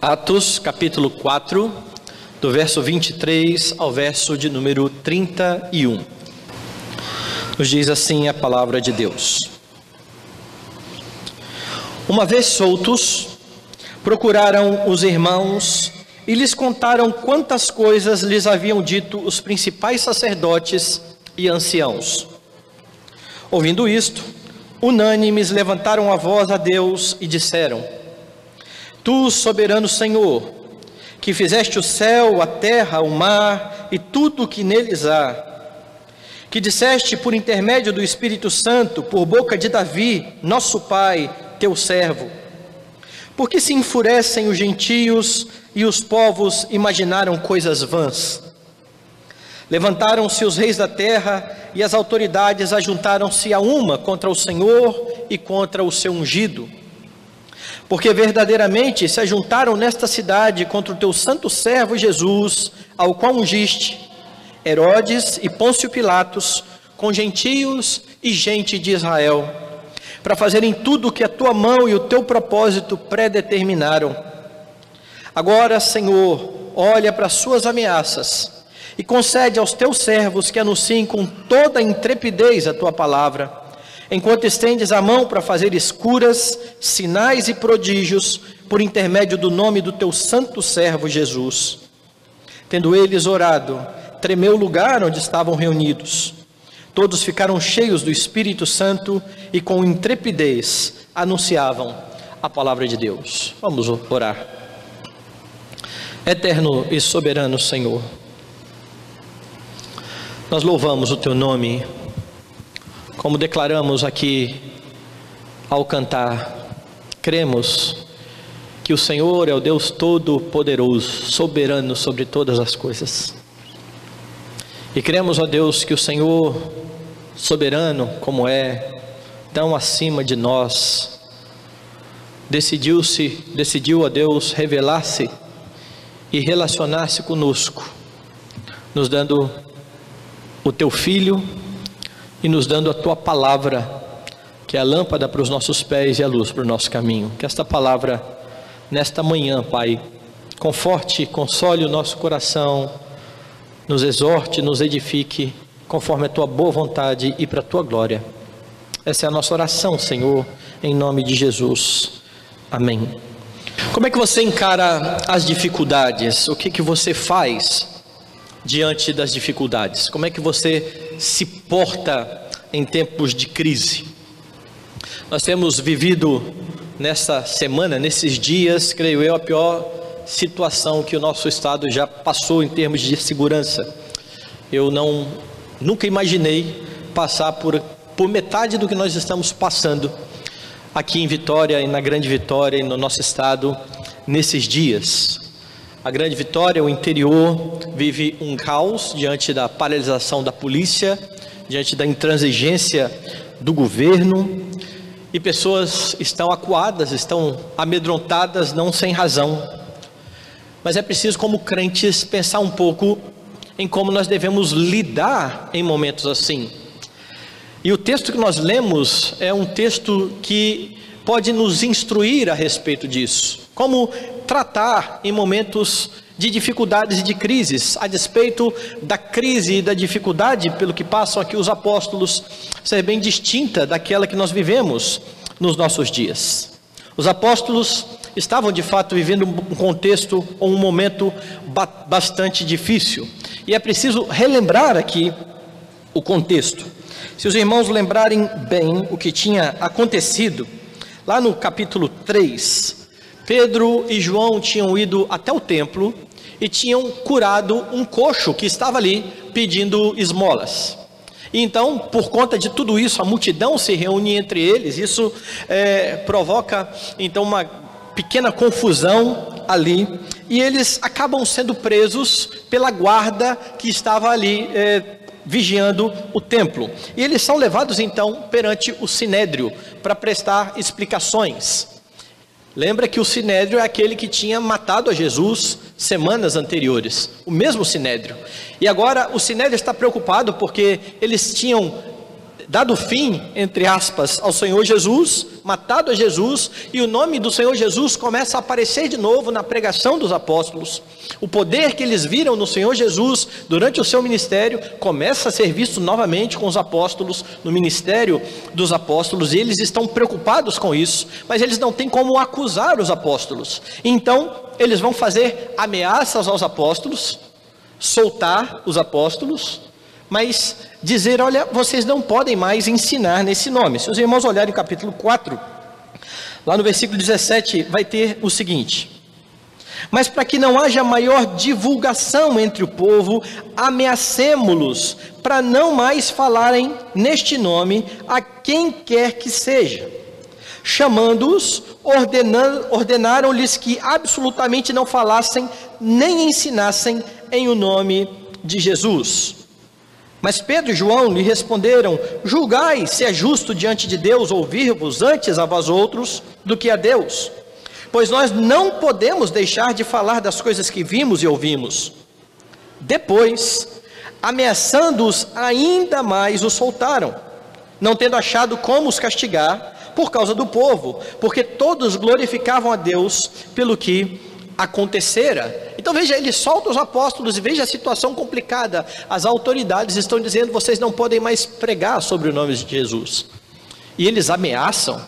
Atos, capítulo 4, do verso 23 ao verso de número 31. Nos diz assim a palavra de Deus. Uma vez soltos, procuraram os irmãos e lhes contaram quantas coisas lhes haviam dito os principais sacerdotes e anciãos. Ouvindo isto, unânimes levantaram a voz a Deus e disseram: Tu, soberano Senhor, que fizeste o céu, a terra, o mar e tudo o que neles há, que disseste por intermédio do Espírito Santo, por boca de Davi, nosso pai, teu servo, porque se enfurecem os gentios e os povos imaginaram coisas vãs. Levantaram-se os reis da terra e as autoridades ajuntaram-se a uma contra o Senhor e contra o seu ungido. Porque verdadeiramente se ajuntaram nesta cidade contra o teu santo servo Jesus, ao qual ungiste, Herodes e Pôncio Pilatos, com gentios e gente de Israel, para fazerem tudo o que a tua mão e o teu propósito predeterminaram. Agora, Senhor, olha para as suas ameaças e concede aos teus servos que anunciem com toda intrepidez a tua palavra, enquanto estendes a mão para fazer escuras, sinais e prodígios por intermédio do nome do teu santo servo Jesus. Tendo eles orado, tremeu o lugar onde estavam reunidos. Todos ficaram cheios do Espírito Santo e com intrepidez anunciavam a palavra de Deus. Vamos orar. Eterno e soberano Senhor, nós louvamos o teu nome, como declaramos aqui ao cantar, cremos que o Senhor é o Deus Todo-Poderoso, soberano sobre todas as coisas. E cremos, ó Deus, que o Senhor, soberano como é, tão acima de nós, decidiu-se, decidiu a Deus revelar-se e relacionar-se conosco, nos dando o teu filho e nos dando a tua palavra, que é a lâmpada para os nossos pés e a luz para o nosso caminho. Que esta palavra, nesta manhã, Pai, conforte, console o nosso coração, nos exorte, nos edifique, conforme a tua boa vontade e para a tua glória. Essa é a nossa oração, Senhor, em nome de Jesus. Amém. Como é que você encara as dificuldades? O que que você faz diante das dificuldades? Como é que você se porta em tempos de crise? Nós temos vivido nessa semana, nesses dias, creio eu, a pior situação que o nosso estado já passou em termos de segurança. Eu não nunca imaginei passar por por metade do que nós estamos passando aqui em Vitória e na Grande Vitória e no nosso estado nesses dias. A grande vitória, o interior vive um caos diante da paralisação da polícia, diante da intransigência do governo, e pessoas estão acuadas, estão amedrontadas, não sem razão. Mas é preciso, como crentes, pensar um pouco em como nós devemos lidar em momentos assim. E o texto que nós lemos é um texto que pode nos instruir a respeito disso. Como tratar em momentos de dificuldades e de crises, a despeito da crise e da dificuldade pelo que passam aqui os apóstolos, ser bem distinta daquela que nós vivemos nos nossos dias. Os apóstolos estavam de fato vivendo um contexto ou um momento bastante difícil, e é preciso relembrar aqui o contexto. Se os irmãos lembrarem bem o que tinha acontecido, lá no capítulo 3, Pedro e João tinham ido até o templo e tinham curado um coxo que estava ali pedindo esmolas. Então, por conta de tudo isso, a multidão se reúne entre eles. Isso é, provoca então uma pequena confusão ali e eles acabam sendo presos pela guarda que estava ali é, vigiando o templo. E eles são levados então perante o sinédrio para prestar explicações. Lembra que o sinédrio é aquele que tinha matado a Jesus semanas anteriores, o mesmo sinédrio. E agora o sinédrio está preocupado porque eles tinham dado fim, entre aspas, ao Senhor Jesus, matado a Jesus, e o nome do Senhor Jesus começa a aparecer de novo na pregação dos apóstolos. O poder que eles viram no Senhor Jesus durante o seu ministério começa a ser visto novamente com os apóstolos, no ministério dos apóstolos, e eles estão preocupados com isso, mas eles não têm como acusar os apóstolos. Então, eles vão fazer ameaças aos apóstolos, soltar os apóstolos, mas dizer: olha, vocês não podem mais ensinar nesse nome. Se os irmãos olharem o capítulo 4, lá no versículo 17, vai ter o seguinte: Mas para que não haja maior divulgação entre o povo, ameacemo-los para não mais falarem neste nome a quem quer que seja. Chamando-os, ordenaram-lhes que absolutamente não falassem nem ensinassem em o nome de Jesus. Mas Pedro e João lhe responderam: Julgai se é justo diante de Deus ouvir-vos antes a vós outros do que a Deus. Pois nós não podemos deixar de falar das coisas que vimos e ouvimos. Depois, ameaçando-os ainda mais, os soltaram, não tendo achado como os castigar por causa do povo, porque todos glorificavam a Deus pelo que acontecera. Então veja, ele solta os apóstolos e veja a situação complicada. As autoridades estão dizendo: vocês não podem mais pregar sobre o nome de Jesus. E eles ameaçam.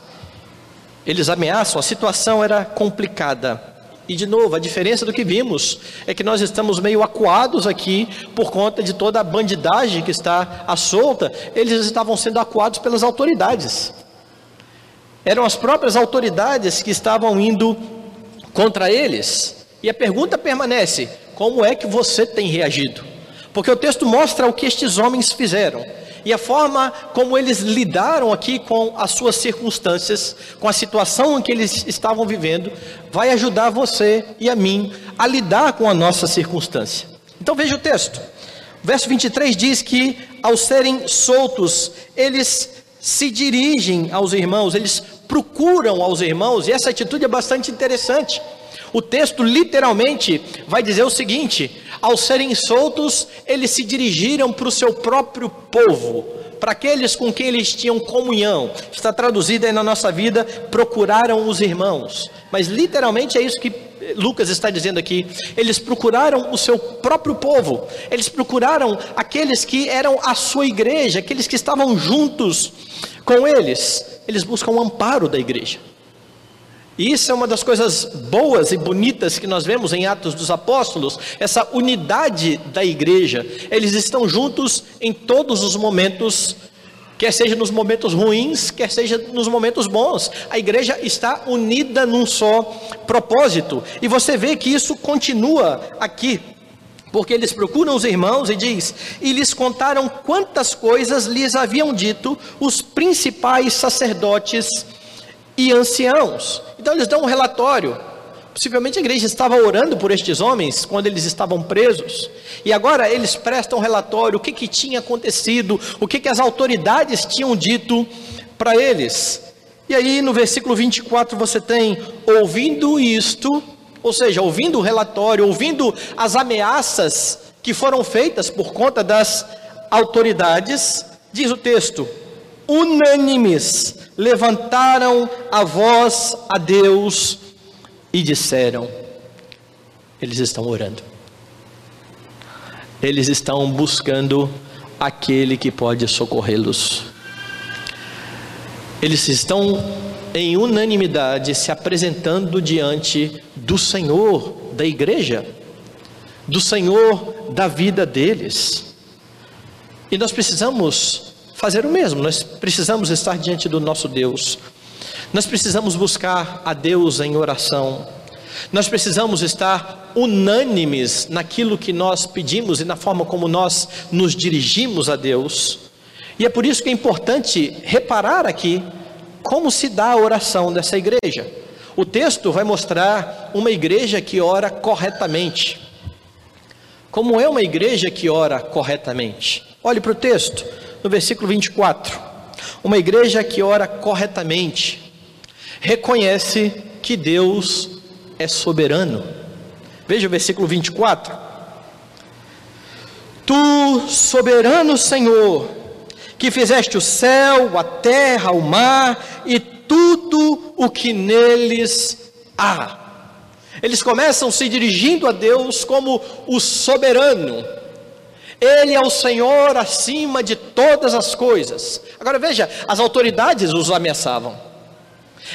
Eles ameaçam, a situação era complicada. E de novo, a diferença do que vimos é que nós estamos meio acuados aqui por conta de toda a bandidagem que está à solta. Eles estavam sendo acuados pelas autoridades. Eram as próprias autoridades que estavam indo contra eles. E a pergunta permanece: como é que você tem reagido? Porque o texto mostra o que estes homens fizeram e a forma como eles lidaram aqui com as suas circunstâncias, com a situação em que eles estavam vivendo, vai ajudar você e a mim a lidar com a nossa circunstância. Então veja o texto. Verso 23 diz que ao serem soltos, eles se dirigem aos irmãos, eles procuram aos irmãos, e essa atitude é bastante interessante. O texto literalmente vai dizer o seguinte: ao serem soltos, eles se dirigiram para o seu próprio povo, para aqueles com quem eles tinham comunhão. Está traduzido aí na nossa vida, procuraram os irmãos. Mas literalmente é isso que Lucas está dizendo aqui. Eles procuraram o seu próprio povo, eles procuraram aqueles que eram a sua igreja, aqueles que estavam juntos com eles eles buscam o amparo da igreja. E isso é uma das coisas boas e bonitas que nós vemos em Atos dos Apóstolos, essa unidade da igreja. Eles estão juntos em todos os momentos, quer seja nos momentos ruins, quer seja nos momentos bons. A igreja está unida num só propósito. E você vê que isso continua aqui porque eles procuram os irmãos e diz: "E lhes contaram quantas coisas lhes haviam dito os principais sacerdotes e anciãos". Então eles dão um relatório. Possivelmente a igreja estava orando por estes homens quando eles estavam presos. E agora eles prestam relatório o que, que tinha acontecido, o que, que as autoridades tinham dito para eles. E aí no versículo 24 você tem: ouvindo isto, ou seja, ouvindo o relatório, ouvindo as ameaças que foram feitas por conta das autoridades, diz o texto: unânimes levantaram a voz a Deus e disseram: eles estão orando, eles estão buscando aquele que pode socorrê-los, eles estão em unanimidade se apresentando diante do Senhor da igreja, do Senhor da vida deles. E nós precisamos fazer o mesmo, nós precisamos estar diante do nosso Deus, nós precisamos buscar a Deus em oração, nós precisamos estar unânimes naquilo que nós pedimos e na forma como nós nos dirigimos a Deus. E é por isso que é importante reparar aqui como se dá a oração dessa igreja. O texto vai mostrar uma igreja que ora corretamente. Como é uma igreja que ora corretamente? Olhe para o texto, no versículo 24. Uma igreja que ora corretamente reconhece que Deus é soberano. Veja o versículo 24. Tu, soberano Senhor, que fizeste o céu, a terra, o mar e tudo o que neles há. Eles começam se dirigindo a Deus como o soberano. Ele é o Senhor acima de todas as coisas. Agora veja, as autoridades os ameaçavam.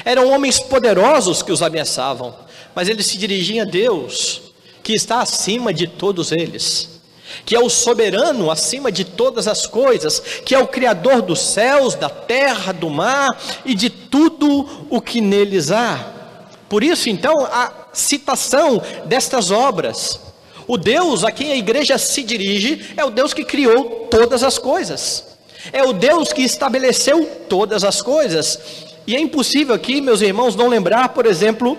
Eram homens poderosos que os ameaçavam, mas eles se dirigiam a Deus, que está acima de todos eles que é o soberano acima de todas as coisas, que é o Criador dos céus, da terra, do mar e de tudo o que neles há. Por isso, então, a citação destas obras. O Deus a quem a igreja se dirige é o Deus que criou todas as coisas, é o Deus que estabeleceu todas as coisas. E é impossível aqui, meus irmãos, não lembrar, por exemplo,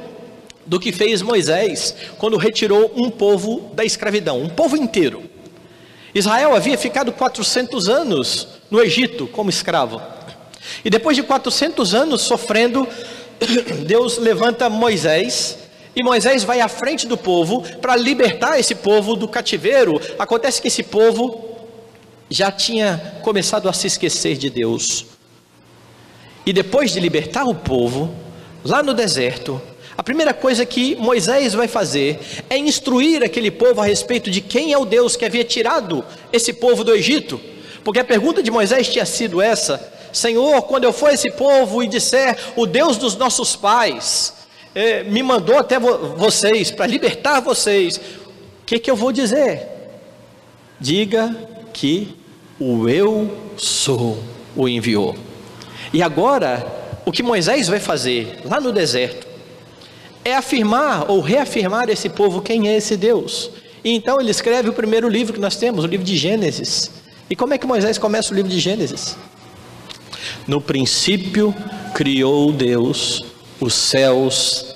do que fez Moisés quando retirou um povo da escravidão, um povo inteiro. Israel havia ficado 400 anos no Egito como escravo. E depois de 400 anos sofrendo, Deus levanta Moisés e Moisés vai à frente do povo para libertar esse povo do cativeiro. Acontece que esse povo já tinha começado a se esquecer de Deus. E depois de libertar o povo, lá no deserto, a primeira coisa que Moisés vai fazer é instruir aquele povo a respeito de quem é o Deus que havia tirado esse povo do Egito. Porque a pergunta de Moisés tinha sido essa: Senhor, quando eu for esse povo e disser, o Deus dos nossos pais eh, me mandou até vo vocês para libertar vocês, o que, que eu vou dizer? Diga que o eu sou o enviou. E agora, o que Moisés vai fazer lá no deserto é afirmar ou reafirmar esse povo quem é esse Deus. E então ele escreve o primeiro livro que nós temos, o livro de Gênesis. E como é que Moisés começa o livro de Gênesis? No princípio criou Deus os céus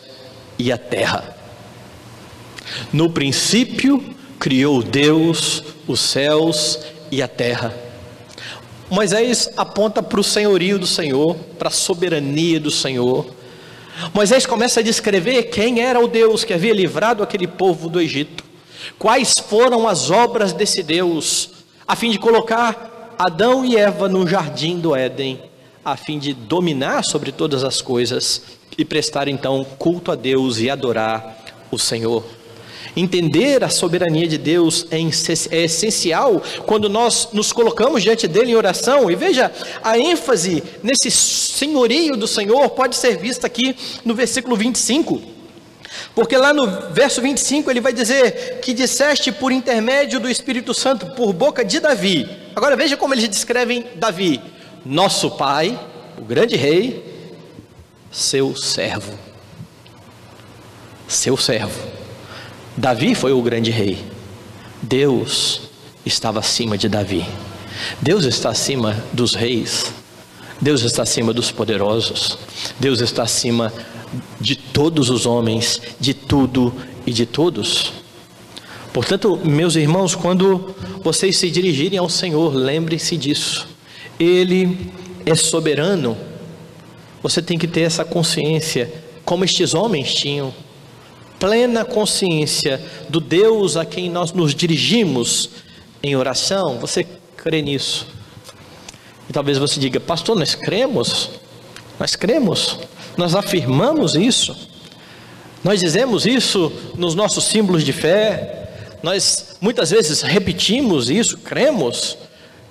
e a terra. No princípio criou Deus os céus e a terra. Moisés aponta para o senhorio do Senhor, para a soberania do Senhor, Moisés começa a descrever quem era o Deus que havia livrado aquele povo do Egito, quais foram as obras desse Deus, a fim de colocar Adão e Eva no jardim do Éden, a fim de dominar sobre todas as coisas e prestar então culto a Deus e adorar o Senhor. Entender a soberania de Deus é, é essencial quando nós nos colocamos diante dele em oração. E veja, a ênfase nesse senhorio do Senhor pode ser vista aqui no versículo 25. Porque lá no verso 25 ele vai dizer que disseste por intermédio do Espírito Santo, por boca de Davi. Agora veja como eles descrevem Davi: nosso pai, o grande rei, seu servo. Seu servo. Davi foi o grande rei. Deus estava acima de Davi. Deus está acima dos reis. Deus está acima dos poderosos. Deus está acima de todos os homens, de tudo e de todos. Portanto, meus irmãos, quando vocês se dirigirem ao Senhor, lembre-se disso. Ele é soberano. Você tem que ter essa consciência, como estes homens tinham. Plena consciência do Deus a quem nós nos dirigimos em oração, você crê nisso? E talvez você diga, pastor, nós cremos, nós cremos, nós afirmamos isso, nós dizemos isso nos nossos símbolos de fé, nós muitas vezes repetimos isso, cremos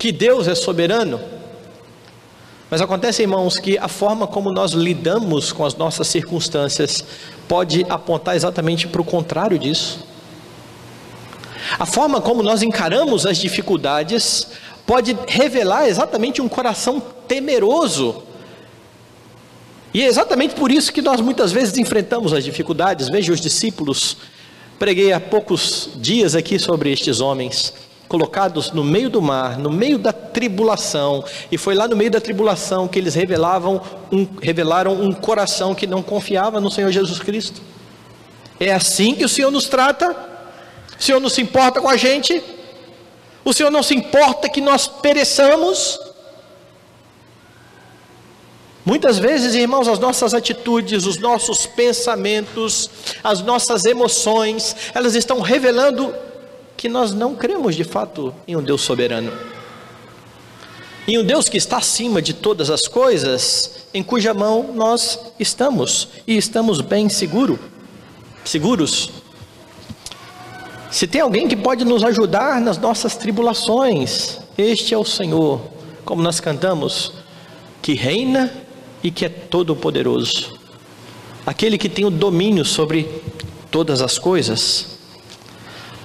que Deus é soberano. Mas acontece, irmãos, que a forma como nós lidamos com as nossas circunstâncias pode apontar exatamente para o contrário disso. A forma como nós encaramos as dificuldades pode revelar exatamente um coração temeroso. E é exatamente por isso que nós muitas vezes enfrentamos as dificuldades. Veja os discípulos. Preguei há poucos dias aqui sobre estes homens colocados no meio do mar, no meio da tribulação, e foi lá no meio da tribulação que eles revelavam um, revelaram um coração que não confiava no Senhor Jesus Cristo. É assim que o Senhor nos trata? O Senhor não se importa com a gente? O Senhor não se importa que nós pereçamos? Muitas vezes, irmãos, as nossas atitudes, os nossos pensamentos, as nossas emoções, elas estão revelando que nós não cremos de fato em um Deus soberano. em um Deus que está acima de todas as coisas, em cuja mão nós estamos e estamos bem seguro, seguros. Se tem alguém que pode nos ajudar nas nossas tribulações, este é o Senhor, como nós cantamos, que reina e que é todo poderoso. Aquele que tem o domínio sobre todas as coisas.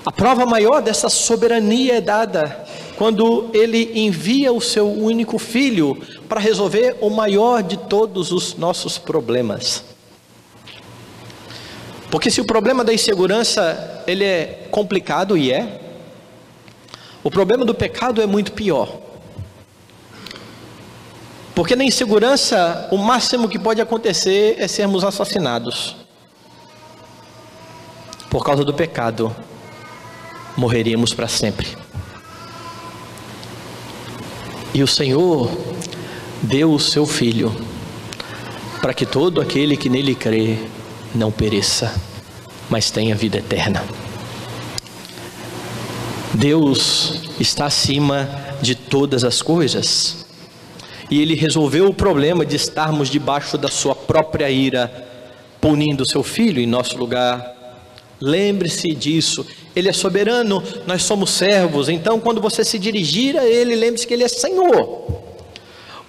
A prova maior dessa soberania é dada quando ele envia o seu único filho para resolver o maior de todos os nossos problemas. Porque se o problema da insegurança ele é complicado e é, o problema do pecado é muito pior. Porque na insegurança, o máximo que pode acontecer é sermos assassinados. Por causa do pecado, morreríamos para sempre. E o Senhor deu o seu Filho, para que todo aquele que nele crê não pereça, mas tenha vida eterna. Deus está acima de todas as coisas, e Ele resolveu o problema de estarmos debaixo da Sua própria ira, punindo seu Filho em nosso lugar. Lembre-se disso ele é soberano, nós somos servos. Então, quando você se dirigir a Ele, lembre-se que Ele é Senhor.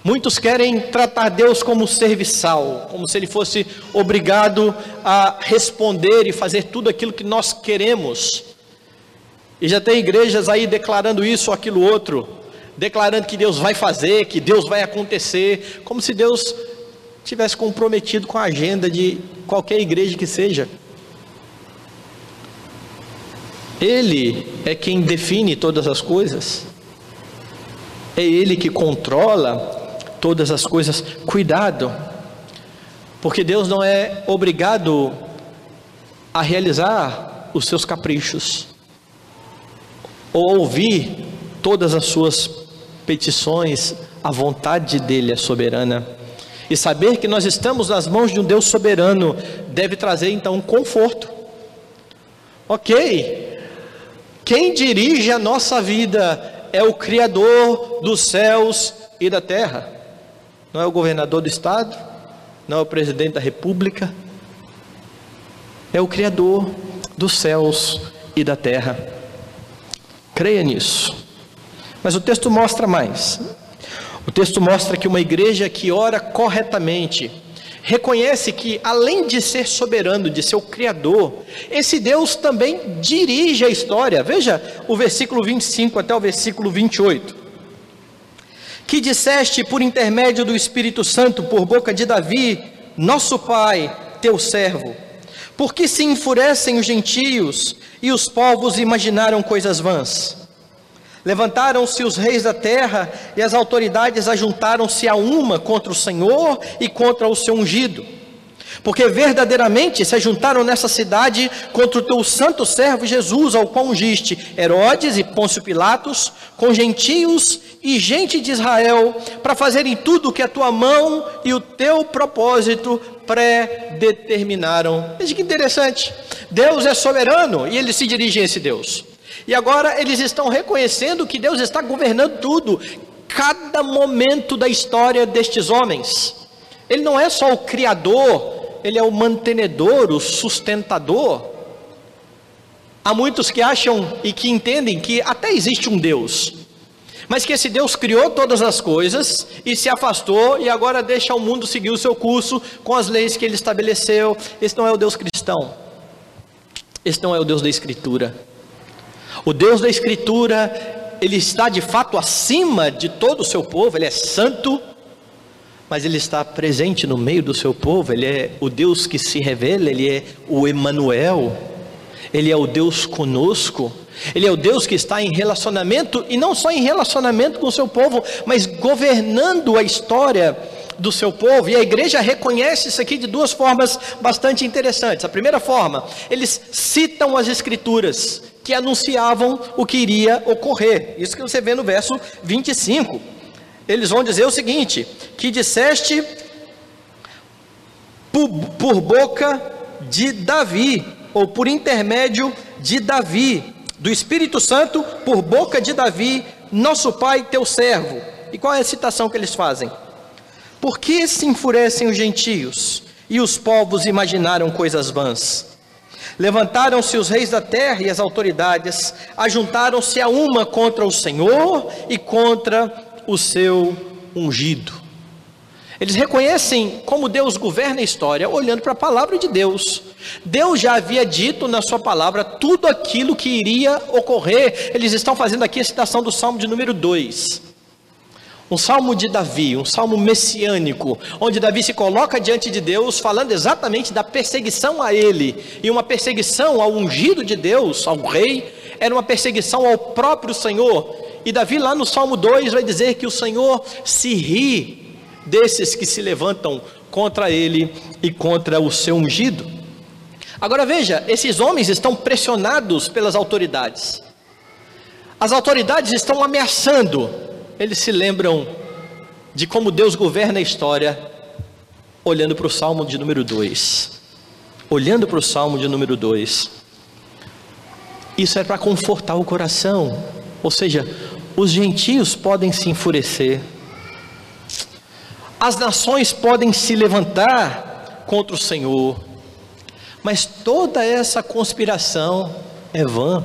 Muitos querem tratar Deus como serviçal, como se Ele fosse obrigado a responder e fazer tudo aquilo que nós queremos. E já tem igrejas aí declarando isso ou aquilo outro, declarando que Deus vai fazer, que Deus vai acontecer, como se Deus tivesse comprometido com a agenda de qualquer igreja que seja. Ele é quem define todas as coisas. É Ele que controla todas as coisas. Cuidado, porque Deus não é obrigado a realizar os seus caprichos ou ouvir todas as suas petições. A vontade dele é soberana. E saber que nós estamos nas mãos de um Deus soberano deve trazer então um conforto. Ok, quem dirige a nossa vida é o Criador dos céus e da terra. Não é o governador do estado, não é o presidente da república, é o Criador dos céus e da terra. Creia nisso. Mas o texto mostra mais. O texto mostra que uma igreja que ora corretamente, reconhece que, além de ser soberano, de ser o Criador, esse Deus também dirige a história. Veja o versículo 25 até o versículo 28. Que disseste por intermédio do Espírito Santo, por boca de Davi, nosso pai, teu servo. Porque se enfurecem os gentios e os povos imaginaram coisas vãs? Levantaram-se os reis da terra e as autoridades ajuntaram-se a uma contra o Senhor e contra o seu ungido. Porque verdadeiramente se ajuntaram nessa cidade contra o teu santo servo Jesus, ao qual ungiste Herodes e Pôncio Pilatos, com gentios e gente de Israel, para fazerem tudo o que a tua mão e o teu propósito predeterminaram. Veja que interessante. Deus é soberano e ele se dirige a esse Deus. E agora eles estão reconhecendo que Deus está governando tudo, cada momento da história destes homens. Ele não é só o criador, ele é o mantenedor, o sustentador. Há muitos que acham e que entendem que até existe um Deus, mas que esse Deus criou todas as coisas e se afastou e agora deixa o mundo seguir o seu curso com as leis que ele estabeleceu. Esse não é o Deus cristão. Esse não é o Deus da Escritura. O Deus da Escritura, ele está de fato acima de todo o seu povo, ele é santo, mas ele está presente no meio do seu povo, ele é o Deus que se revela, ele é o Emanuel, ele é o Deus conosco. Ele é o Deus que está em relacionamento e não só em relacionamento com o seu povo, mas governando a história do seu povo, e a igreja reconhece isso aqui de duas formas bastante interessantes. A primeira forma, eles citam as escrituras que anunciavam o que iria ocorrer. Isso que você vê no verso 25. Eles vão dizer o seguinte: que disseste por, por boca de Davi, ou por intermédio de Davi, do Espírito Santo, por boca de Davi, nosso pai, teu servo E qual é a citação que eles fazem? Por que se enfurecem os gentios e os povos imaginaram coisas vãs? Levantaram-se os reis da terra e as autoridades, ajuntaram-se a uma contra o Senhor e contra o seu ungido. Eles reconhecem como Deus governa a história olhando para a palavra de Deus. Deus já havia dito na sua palavra tudo aquilo que iria ocorrer. Eles estão fazendo aqui a citação do Salmo de número 2. Um salmo de Davi, um salmo messiânico, onde Davi se coloca diante de Deus, falando exatamente da perseguição a ele, e uma perseguição ao ungido de Deus, ao rei, era uma perseguição ao próprio Senhor. E Davi, lá no salmo 2, vai dizer que o Senhor se ri desses que se levantam contra ele e contra o seu ungido. Agora veja, esses homens estão pressionados pelas autoridades, as autoridades estão ameaçando eles se lembram de como Deus governa a história, olhando para o Salmo de número 2. Olhando para o Salmo de número 2. Isso é para confortar o coração. Ou seja, os gentios podem se enfurecer, as nações podem se levantar contra o Senhor, mas toda essa conspiração é vã.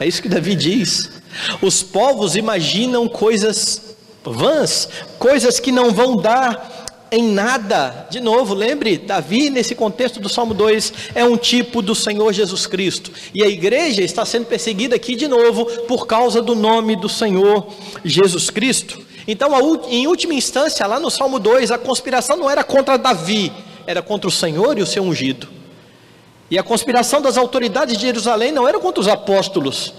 É isso que Davi diz. Os povos imaginam coisas vãs, coisas que não vão dar em nada. De novo, lembre, Davi, nesse contexto do Salmo 2, é um tipo do Senhor Jesus Cristo. E a igreja está sendo perseguida aqui de novo por causa do nome do Senhor Jesus Cristo. Então, em última instância, lá no Salmo 2, a conspiração não era contra Davi, era contra o Senhor e o seu ungido. E a conspiração das autoridades de Jerusalém não era contra os apóstolos,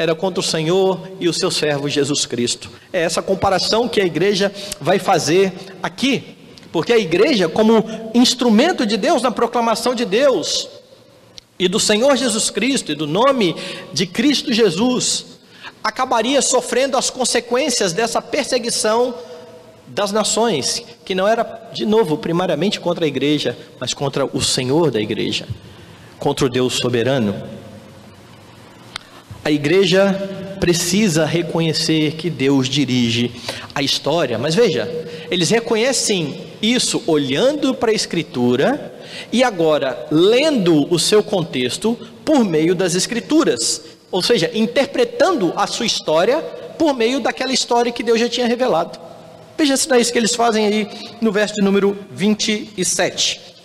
era contra o Senhor e o seu servo Jesus Cristo. É essa comparação que a igreja vai fazer aqui, porque a igreja, como instrumento de Deus na proclamação de Deus e do Senhor Jesus Cristo e do nome de Cristo Jesus, acabaria sofrendo as consequências dessa perseguição das nações, que não era, de novo, primariamente contra a igreja, mas contra o Senhor da igreja, contra o Deus soberano. A igreja precisa reconhecer que Deus dirige a história, mas veja, eles reconhecem isso olhando para a Escritura e agora lendo o seu contexto por meio das Escrituras, ou seja, interpretando a sua história por meio daquela história que Deus já tinha revelado. Veja se não é isso que eles fazem aí no verso de número 27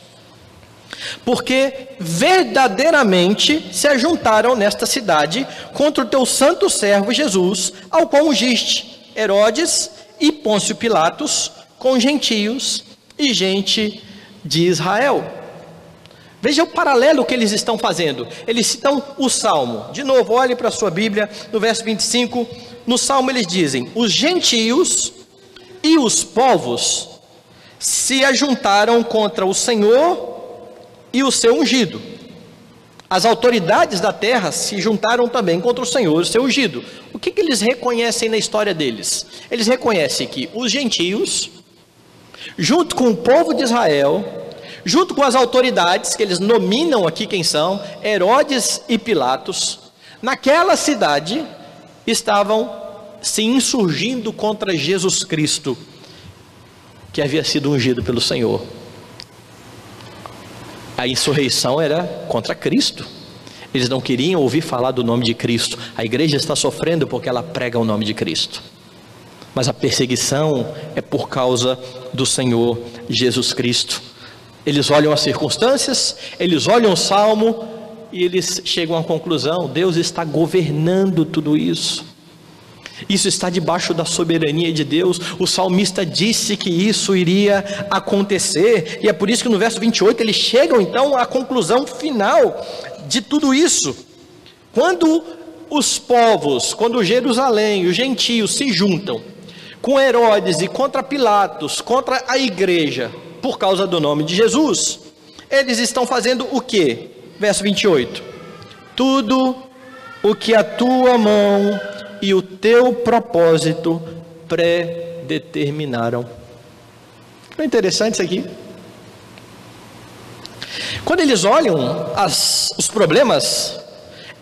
porque verdadeiramente se ajuntaram nesta cidade contra o teu santo servo Jesus, ao qual ungiste Herodes e Pôncio Pilatos, com gentios e gente de Israel. Veja o paralelo que eles estão fazendo. Eles citam o Salmo. De novo, olhe para a sua Bíblia, no verso 25. No Salmo eles dizem: Os gentios e os povos se ajuntaram contra o Senhor e o seu ungido. As autoridades da terra se juntaram também contra o Senhor o seu ungido. O que, que eles reconhecem na história deles? Eles reconhecem que os gentios, junto com o povo de Israel, junto com as autoridades, que eles nominam aqui quem são, Herodes e Pilatos, naquela cidade estavam se insurgindo contra Jesus Cristo, que havia sido ungido pelo Senhor. A insurreição era contra Cristo. Eles não queriam ouvir falar do nome de Cristo. A igreja está sofrendo porque ela prega o nome de Cristo. Mas a perseguição é por causa do Senhor Jesus Cristo. Eles olham as circunstâncias, eles olham o salmo e eles chegam à conclusão: Deus está governando tudo isso. Isso está debaixo da soberania de Deus. O salmista disse que isso iria acontecer, e é por isso que no verso 28 eles chegam então à conclusão final de tudo isso. Quando os povos, quando Jerusalém, os gentios se juntam com Herodes e contra Pilatos, contra a igreja, por causa do nome de Jesus, eles estão fazendo o que? Verso 28. Tudo o que a tua mão e o teu propósito predeterminaram. É interessante isso aqui. Quando eles olham as, os problemas,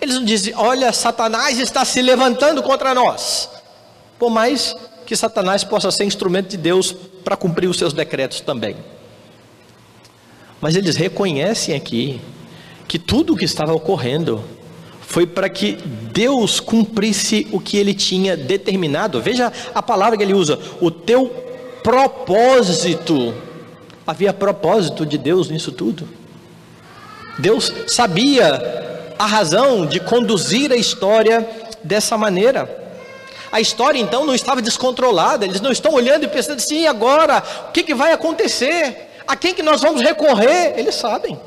eles não dizem: Olha, Satanás está se levantando contra nós. Por mais que Satanás possa ser instrumento de Deus para cumprir os seus decretos também. Mas eles reconhecem aqui que tudo o que estava ocorrendo foi para que Deus cumprisse o que ele tinha determinado. Veja a palavra que ele usa: o teu propósito. Havia propósito de Deus nisso tudo. Deus sabia a razão de conduzir a história dessa maneira. A história então não estava descontrolada, eles não estão olhando e pensando assim, agora, o que, que vai acontecer? A quem que nós vamos recorrer? Eles sabem.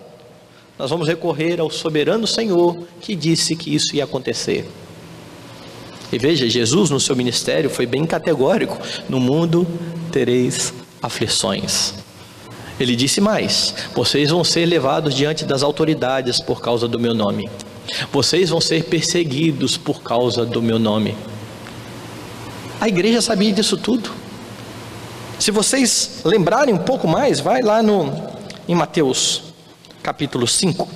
Nós vamos recorrer ao soberano Senhor que disse que isso ia acontecer. E veja, Jesus no seu ministério foi bem categórico: no mundo tereis aflições. Ele disse mais: vocês vão ser levados diante das autoridades por causa do meu nome. Vocês vão ser perseguidos por causa do meu nome. A igreja sabia disso tudo. Se vocês lembrarem um pouco mais, vai lá no em Mateus capítulo 5,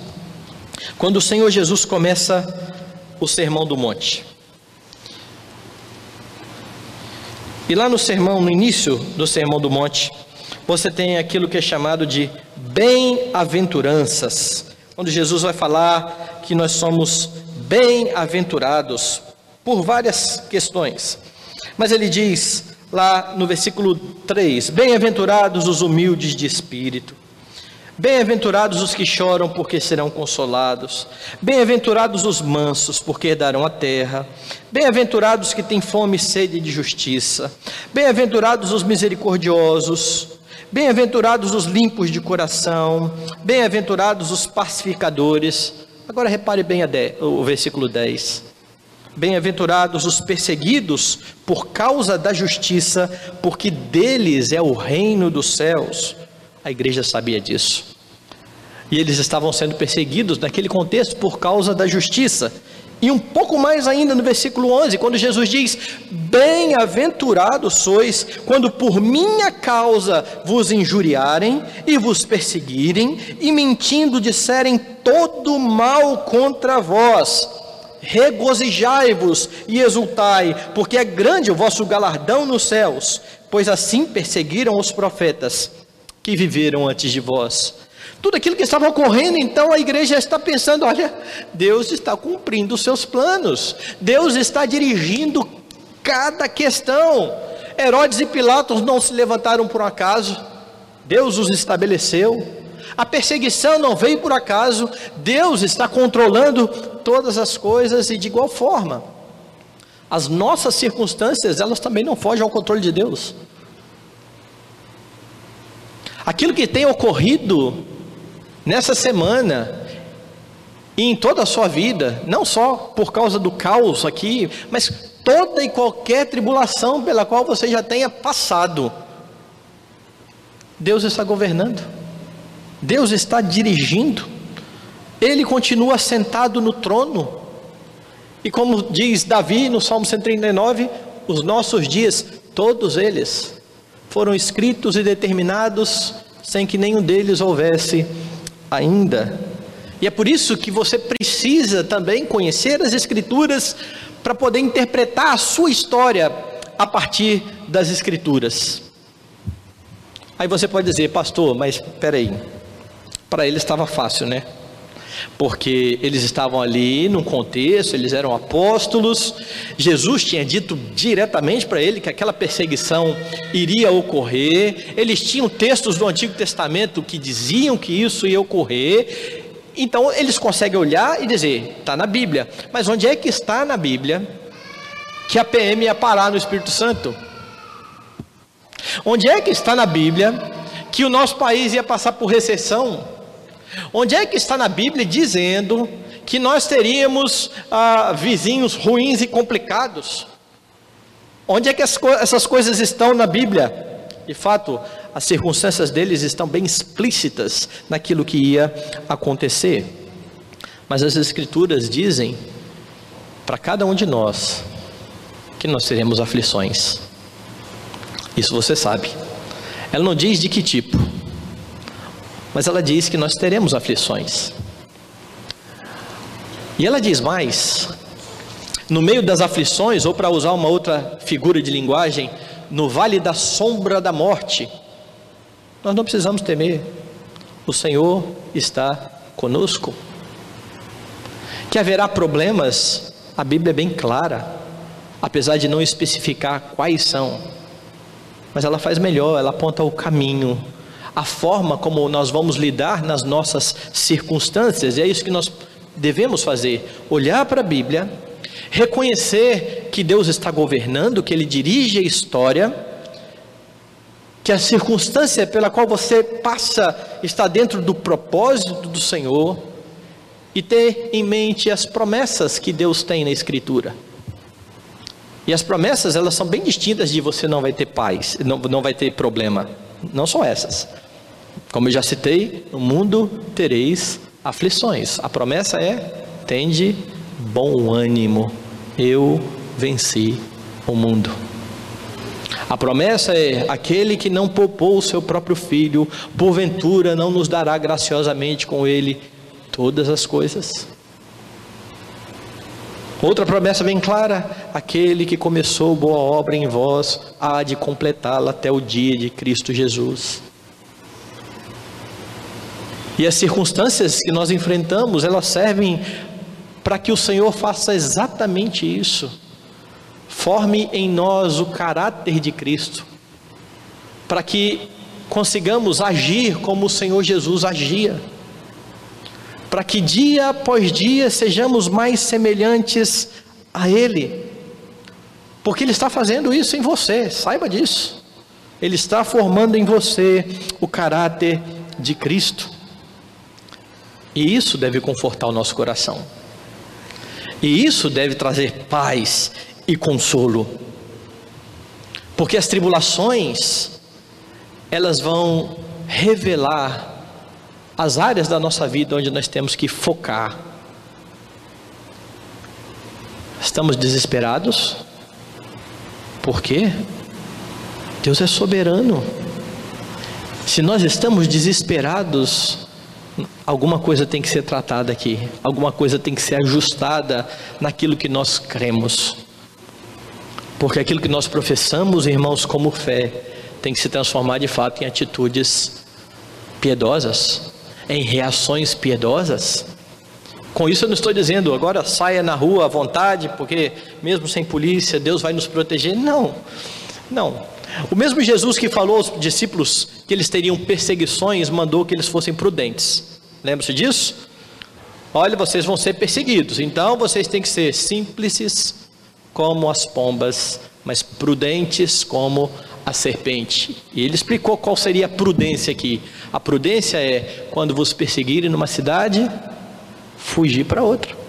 quando o Senhor Jesus começa o sermão do monte. E lá no sermão, no início do sermão do monte, você tem aquilo que é chamado de bem-aventuranças. Quando Jesus vai falar que nós somos bem-aventurados por várias questões. Mas ele diz lá no versículo 3: Bem-aventurados os humildes de espírito. Bem-aventurados os que choram, porque serão consolados. Bem-aventurados os mansos, porque herdarão a terra. Bem-aventurados os que têm fome e sede de justiça. Bem-aventurados os misericordiosos. Bem-aventurados os limpos de coração. Bem-aventurados os pacificadores. Agora repare bem o versículo 10. Bem-aventurados os perseguidos por causa da justiça, porque deles é o reino dos céus. A igreja sabia disso. E eles estavam sendo perseguidos naquele contexto por causa da justiça. E um pouco mais ainda no versículo 11, quando Jesus diz: Bem-aventurados sois quando por minha causa vos injuriarem e vos perseguirem, e mentindo disserem todo mal contra vós regozijai-vos e exultai, porque é grande o vosso galardão nos céus, pois assim perseguiram os profetas que viveram antes de vós. Tudo aquilo que estava ocorrendo, então a igreja está pensando: olha, Deus está cumprindo os seus planos, Deus está dirigindo cada questão. Herodes e Pilatos não se levantaram por um acaso, Deus os estabeleceu. A perseguição não veio por acaso, Deus está controlando todas as coisas e de igual forma. As nossas circunstâncias, elas também não fogem ao controle de Deus. Aquilo que tem ocorrido nessa semana e em toda a sua vida, não só por causa do caos aqui, mas toda e qualquer tribulação pela qual você já tenha passado, Deus está governando. Deus está dirigindo, Ele continua sentado no trono. E como diz Davi no Salmo 139, os nossos dias, todos eles, foram escritos e determinados sem que nenhum deles houvesse ainda. E é por isso que você precisa também conhecer as Escrituras para poder interpretar a sua história a partir das Escrituras. Aí você pode dizer, pastor, mas espera aí, para eles estava fácil, né? Porque eles estavam ali num contexto, eles eram apóstolos. Jesus tinha dito diretamente para ele que aquela perseguição iria ocorrer. Eles tinham textos do Antigo Testamento que diziam que isso ia ocorrer. Então eles conseguem olhar e dizer: está na Bíblia. Mas onde é que está na Bíblia que a PM ia parar no Espírito Santo? Onde é que está na Bíblia que o nosso país ia passar por recessão? Onde é que está na Bíblia dizendo que nós teríamos ah, vizinhos ruins e complicados? Onde é que as, essas coisas estão na Bíblia? De fato, as circunstâncias deles estão bem explícitas naquilo que ia acontecer. Mas as Escrituras dizem para cada um de nós que nós teremos aflições. Isso você sabe. Ela não diz de que tipo, mas ela diz que nós teremos aflições. E ela diz mais: no meio das aflições, ou para usar uma outra figura de linguagem, no vale da sombra da morte, nós não precisamos temer. O Senhor está conosco. Que haverá problemas, a Bíblia é bem clara, apesar de não especificar quais são, mas ela faz melhor, ela aponta o caminho, a forma como nós vamos lidar nas nossas circunstâncias, e é isso que nós devemos fazer: olhar para a Bíblia, reconhecer que Deus está governando, que Ele dirige a história, que a circunstância pela qual você passa está dentro do propósito do Senhor, e ter em mente as promessas que Deus tem na Escritura. E as promessas, elas são bem distintas de você não vai ter paz, não, não vai ter problema. Não são essas. Como eu já citei, no mundo tereis aflições. A promessa é: tende bom ânimo, eu venci o mundo. A promessa é: aquele que não poupou o seu próprio filho, porventura não nos dará graciosamente com ele todas as coisas. Outra promessa bem clara: aquele que começou boa obra em vós há de completá-la até o dia de Cristo Jesus. E as circunstâncias que nós enfrentamos, elas servem para que o Senhor faça exatamente isso. Forme em nós o caráter de Cristo, para que consigamos agir como o Senhor Jesus agia, para que dia após dia sejamos mais semelhantes a Ele, porque Ele está fazendo isso em você, saiba disso. Ele está formando em você o caráter de Cristo. E isso deve confortar o nosso coração. E isso deve trazer paz e consolo. Porque as tribulações, elas vão revelar as áreas da nossa vida onde nós temos que focar. Estamos desesperados? Por quê? Deus é soberano. Se nós estamos desesperados, alguma coisa tem que ser tratada aqui, alguma coisa tem que ser ajustada naquilo que nós cremos. Porque aquilo que nós professamos, irmãos, como fé, tem que se transformar de fato em atitudes piedosas, em reações piedosas. Com isso eu não estou dizendo agora saia na rua à vontade, porque mesmo sem polícia Deus vai nos proteger. Não, não. O mesmo Jesus que falou aos discípulos que eles teriam perseguições, mandou que eles fossem prudentes. Lembra-se disso? Olha, vocês vão ser perseguidos, então vocês têm que ser simples como as pombas, mas prudentes como a serpente. E ele explicou qual seria a prudência aqui. A prudência é quando vos perseguirem numa cidade, fugir para outra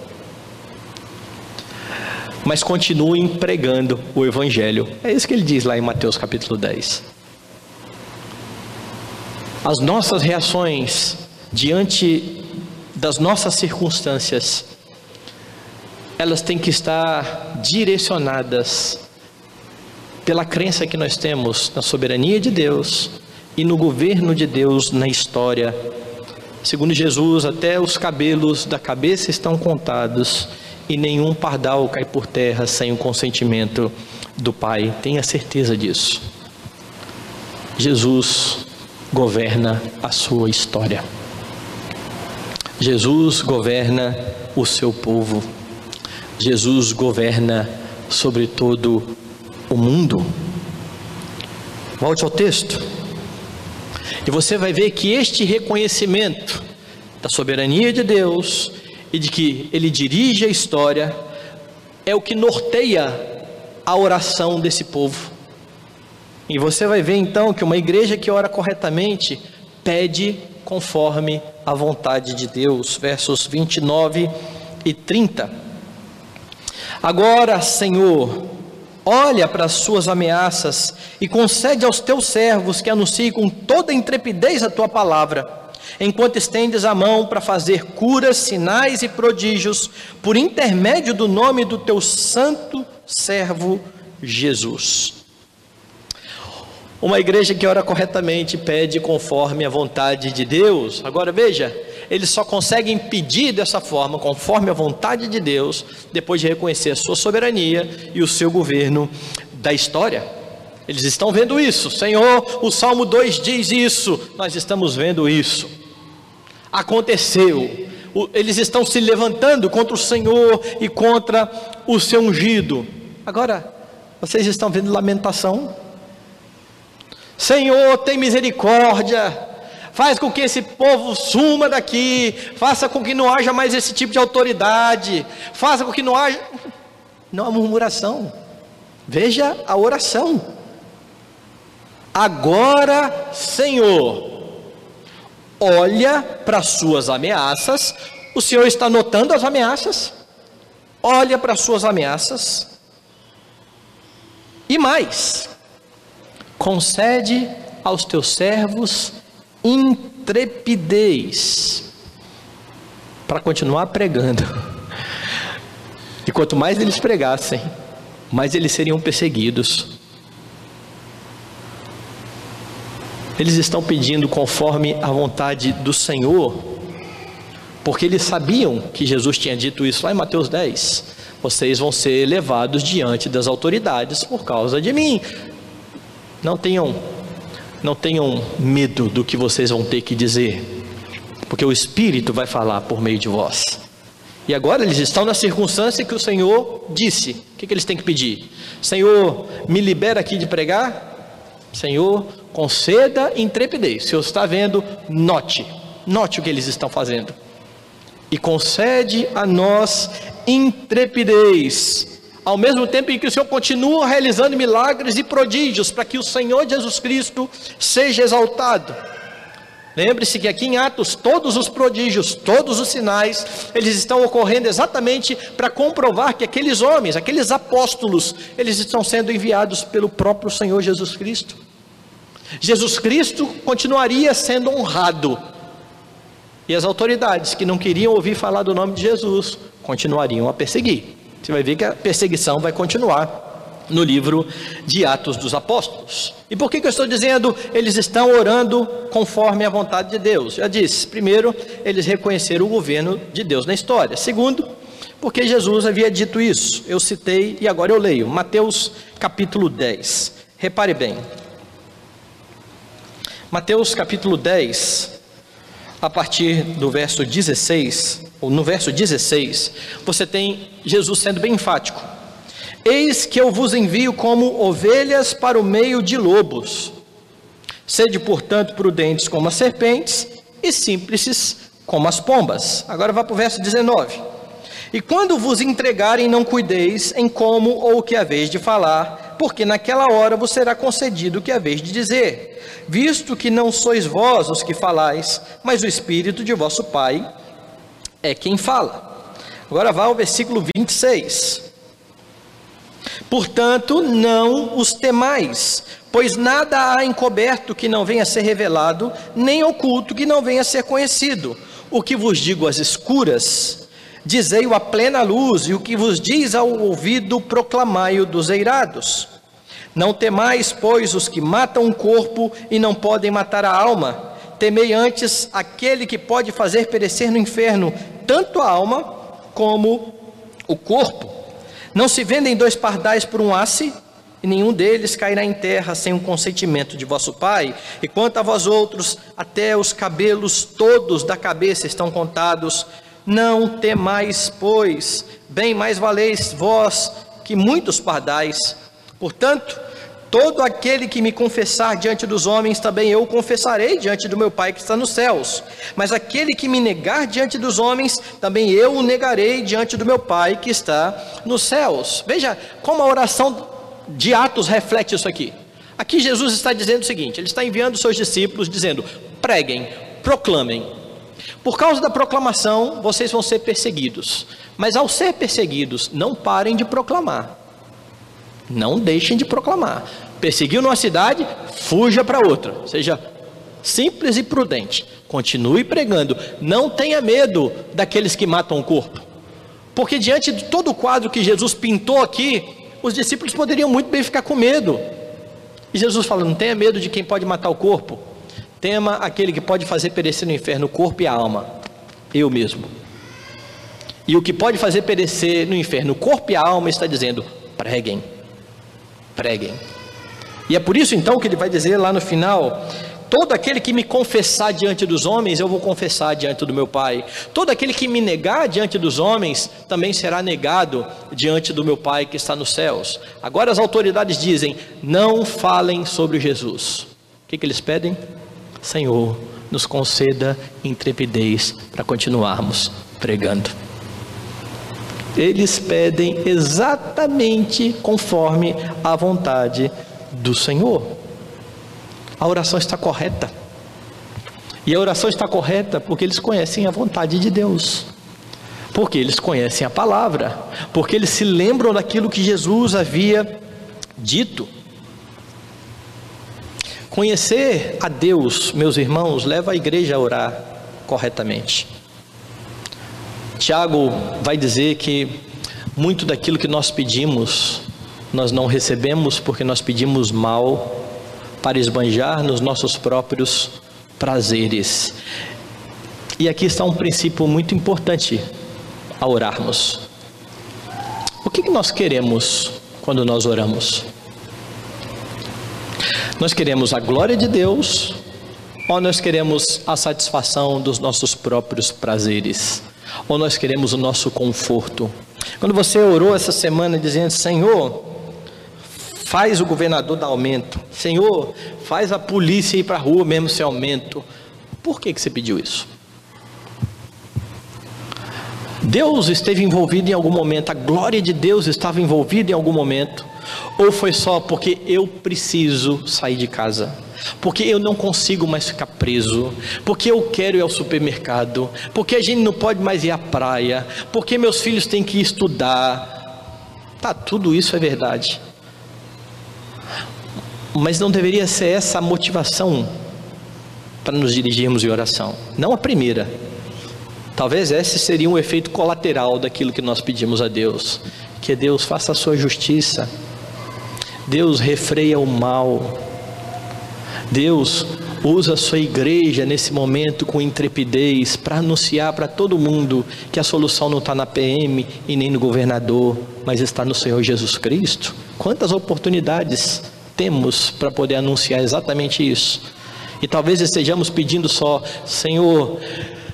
mas continuem pregando o Evangelho. É isso que ele diz lá em Mateus capítulo 10. As nossas reações diante das nossas circunstâncias, elas têm que estar direcionadas pela crença que nós temos na soberania de Deus e no governo de Deus na história. Segundo Jesus, até os cabelos da cabeça estão contados e nenhum pardal cai por terra sem o consentimento do Pai. Tenha certeza disso. Jesus governa a sua história. Jesus governa o seu povo. Jesus governa sobre todo o mundo. Volte ao texto. E você vai ver que este reconhecimento da soberania de Deus e de que ele dirige a história, é o que norteia a oração desse povo. E você vai ver então que uma igreja que ora corretamente pede conforme a vontade de Deus, versos 29 e 30. Agora, Senhor, olha para as suas ameaças e concede aos teus servos que anunciem com toda intrepidez a tua palavra enquanto estendes a mão para fazer curas, sinais e prodígios, por intermédio do nome do teu santo servo Jesus. Uma igreja que ora corretamente pede conforme a vontade de Deus. Agora veja, eles só conseguem pedir dessa forma, conforme a vontade de Deus, depois de reconhecer a sua soberania e o seu governo da história. Eles estão vendo isso. Senhor, o Salmo 2 diz isso. Nós estamos vendo isso. Aconteceu. Eles estão se levantando contra o Senhor e contra o seu ungido. Agora, vocês estão vendo lamentação? Senhor, tem misericórdia. Faz com que esse povo suma daqui. Faça com que não haja mais esse tipo de autoridade. Faça com que não haja. Não há murmuração. Veja a oração. Agora, Senhor, olha para as suas ameaças. O Senhor está notando as ameaças? Olha para as suas ameaças. E mais, concede aos teus servos intrepidez para continuar pregando. E quanto mais eles pregassem, mais eles seriam perseguidos. Eles estão pedindo conforme a vontade do Senhor, porque eles sabiam que Jesus tinha dito isso lá em Mateus 10: vocês vão ser levados diante das autoridades por causa de mim. Não tenham, não tenham medo do que vocês vão ter que dizer, porque o Espírito vai falar por meio de vós. E agora eles estão na circunstância que o Senhor disse. O que, que eles têm que pedir? Senhor, me libera aqui de pregar. Senhor, conceda intrepidez. Se você está vendo, note, note o que eles estão fazendo. E concede a nós intrepidez, ao mesmo tempo em que o Senhor continua realizando milagres e prodígios para que o Senhor Jesus Cristo seja exaltado. Lembre-se que aqui em Atos, todos os prodígios, todos os sinais, eles estão ocorrendo exatamente para comprovar que aqueles homens, aqueles apóstolos, eles estão sendo enviados pelo próprio Senhor Jesus Cristo. Jesus Cristo continuaria sendo honrado. E as autoridades que não queriam ouvir falar do nome de Jesus continuariam a perseguir. Você vai ver que a perseguição vai continuar no livro de Atos dos Apóstolos. E por que, que eu estou dizendo eles estão orando conforme a vontade de Deus? Já disse, primeiro, eles reconheceram o governo de Deus na história. Segundo, porque Jesus havia dito isso. Eu citei e agora eu leio. Mateus capítulo 10. Repare bem. Mateus capítulo 10, a partir do verso 16, ou no verso 16, você tem Jesus sendo bem enfático. Eis que eu vos envio como ovelhas para o meio de lobos. Sede, portanto, prudentes como as serpentes e simples como as pombas. Agora vá para o verso 19. E quando vos entregarem, não cuideis em como ou o que haveis de falar, porque naquela hora vos será concedido o que haveis de dizer, visto que não sois vós os que falais, mas o Espírito de vosso Pai é quem fala. Agora vá ao versículo 26. Portanto, não os temais, pois nada há encoberto que não venha a ser revelado, nem oculto que não venha a ser conhecido. O que vos digo às escuras, dizei-o à plena luz, e o que vos diz ao ouvido, proclamai-o dos eirados. Não temais, pois, os que matam o corpo e não podem matar a alma. Temei antes aquele que pode fazer perecer no inferno tanto a alma como o corpo. Não se vendem dois pardais por um asse, e nenhum deles cairá em terra sem o consentimento de vosso Pai. E quanto a vós outros, até os cabelos todos da cabeça estão contados. Não temais, pois, bem mais valeis vós que muitos pardais. Portanto, todo aquele que me confessar diante dos homens, também eu confessarei diante do meu Pai que está nos céus. Mas aquele que me negar diante dos homens, também eu o negarei diante do meu Pai que está nos céus. Veja como a oração de Atos reflete isso aqui. Aqui Jesus está dizendo o seguinte: Ele está enviando seus discípulos, dizendo: preguem, proclamem. Por causa da proclamação, vocês vão ser perseguidos. Mas ao ser perseguidos, não parem de proclamar. Não deixem de proclamar. Perseguiu numa cidade, fuja para outra. Seja simples e prudente. Continue pregando. Não tenha medo daqueles que matam o corpo. Porque diante de todo o quadro que Jesus pintou aqui, os discípulos poderiam muito bem ficar com medo. E Jesus fala: não tenha medo de quem pode matar o corpo. Tema aquele que pode fazer perecer no inferno o corpo e a alma. Eu mesmo. E o que pode fazer perecer no inferno o corpo e a alma está dizendo: preguem preguem. E é por isso então que ele vai dizer lá no final: Todo aquele que me confessar diante dos homens, eu vou confessar diante do meu Pai. Todo aquele que me negar diante dos homens, também será negado diante do meu Pai que está nos céus. Agora as autoridades dizem: não falem sobre Jesus. O que, que eles pedem? Senhor, nos conceda intrepidez para continuarmos pregando. Eles pedem exatamente conforme a vontade do Senhor. A oração está correta. E a oração está correta porque eles conhecem a vontade de Deus. Porque eles conhecem a palavra, porque eles se lembram daquilo que Jesus havia dito. Conhecer a Deus, meus irmãos, leva a igreja a orar corretamente. Tiago vai dizer que muito daquilo que nós pedimos, nós não recebemos porque nós pedimos mal para esbanjar nos nossos próprios prazeres. E aqui está um princípio muito importante a orarmos. O que, nós queremos quando nós oramos? Nós queremos a glória de Deus ou nós queremos a satisfação dos nossos próprios prazeres? Ou nós queremos o nosso conforto? Quando você orou essa semana dizendo: Senhor, faz o governador dar aumento, Senhor, faz a polícia ir para a rua mesmo sem aumento. Por que, que você pediu isso? Deus esteve envolvido em algum momento, a glória de Deus estava envolvida em algum momento. Ou foi só porque eu preciso sair de casa? Porque eu não consigo mais ficar preso? Porque eu quero ir ao supermercado? Porque a gente não pode mais ir à praia? Porque meus filhos têm que estudar? Tá, tudo isso é verdade. Mas não deveria ser essa a motivação para nos dirigirmos em oração. Não a primeira. Talvez esse seria um efeito colateral daquilo que nós pedimos a Deus. Que Deus faça a sua justiça Deus refreia o mal. Deus usa a sua igreja nesse momento com intrepidez para anunciar para todo mundo que a solução não está na PM e nem no governador, mas está no Senhor Jesus Cristo. Quantas oportunidades temos para poder anunciar exatamente isso? E talvez estejamos pedindo só, Senhor,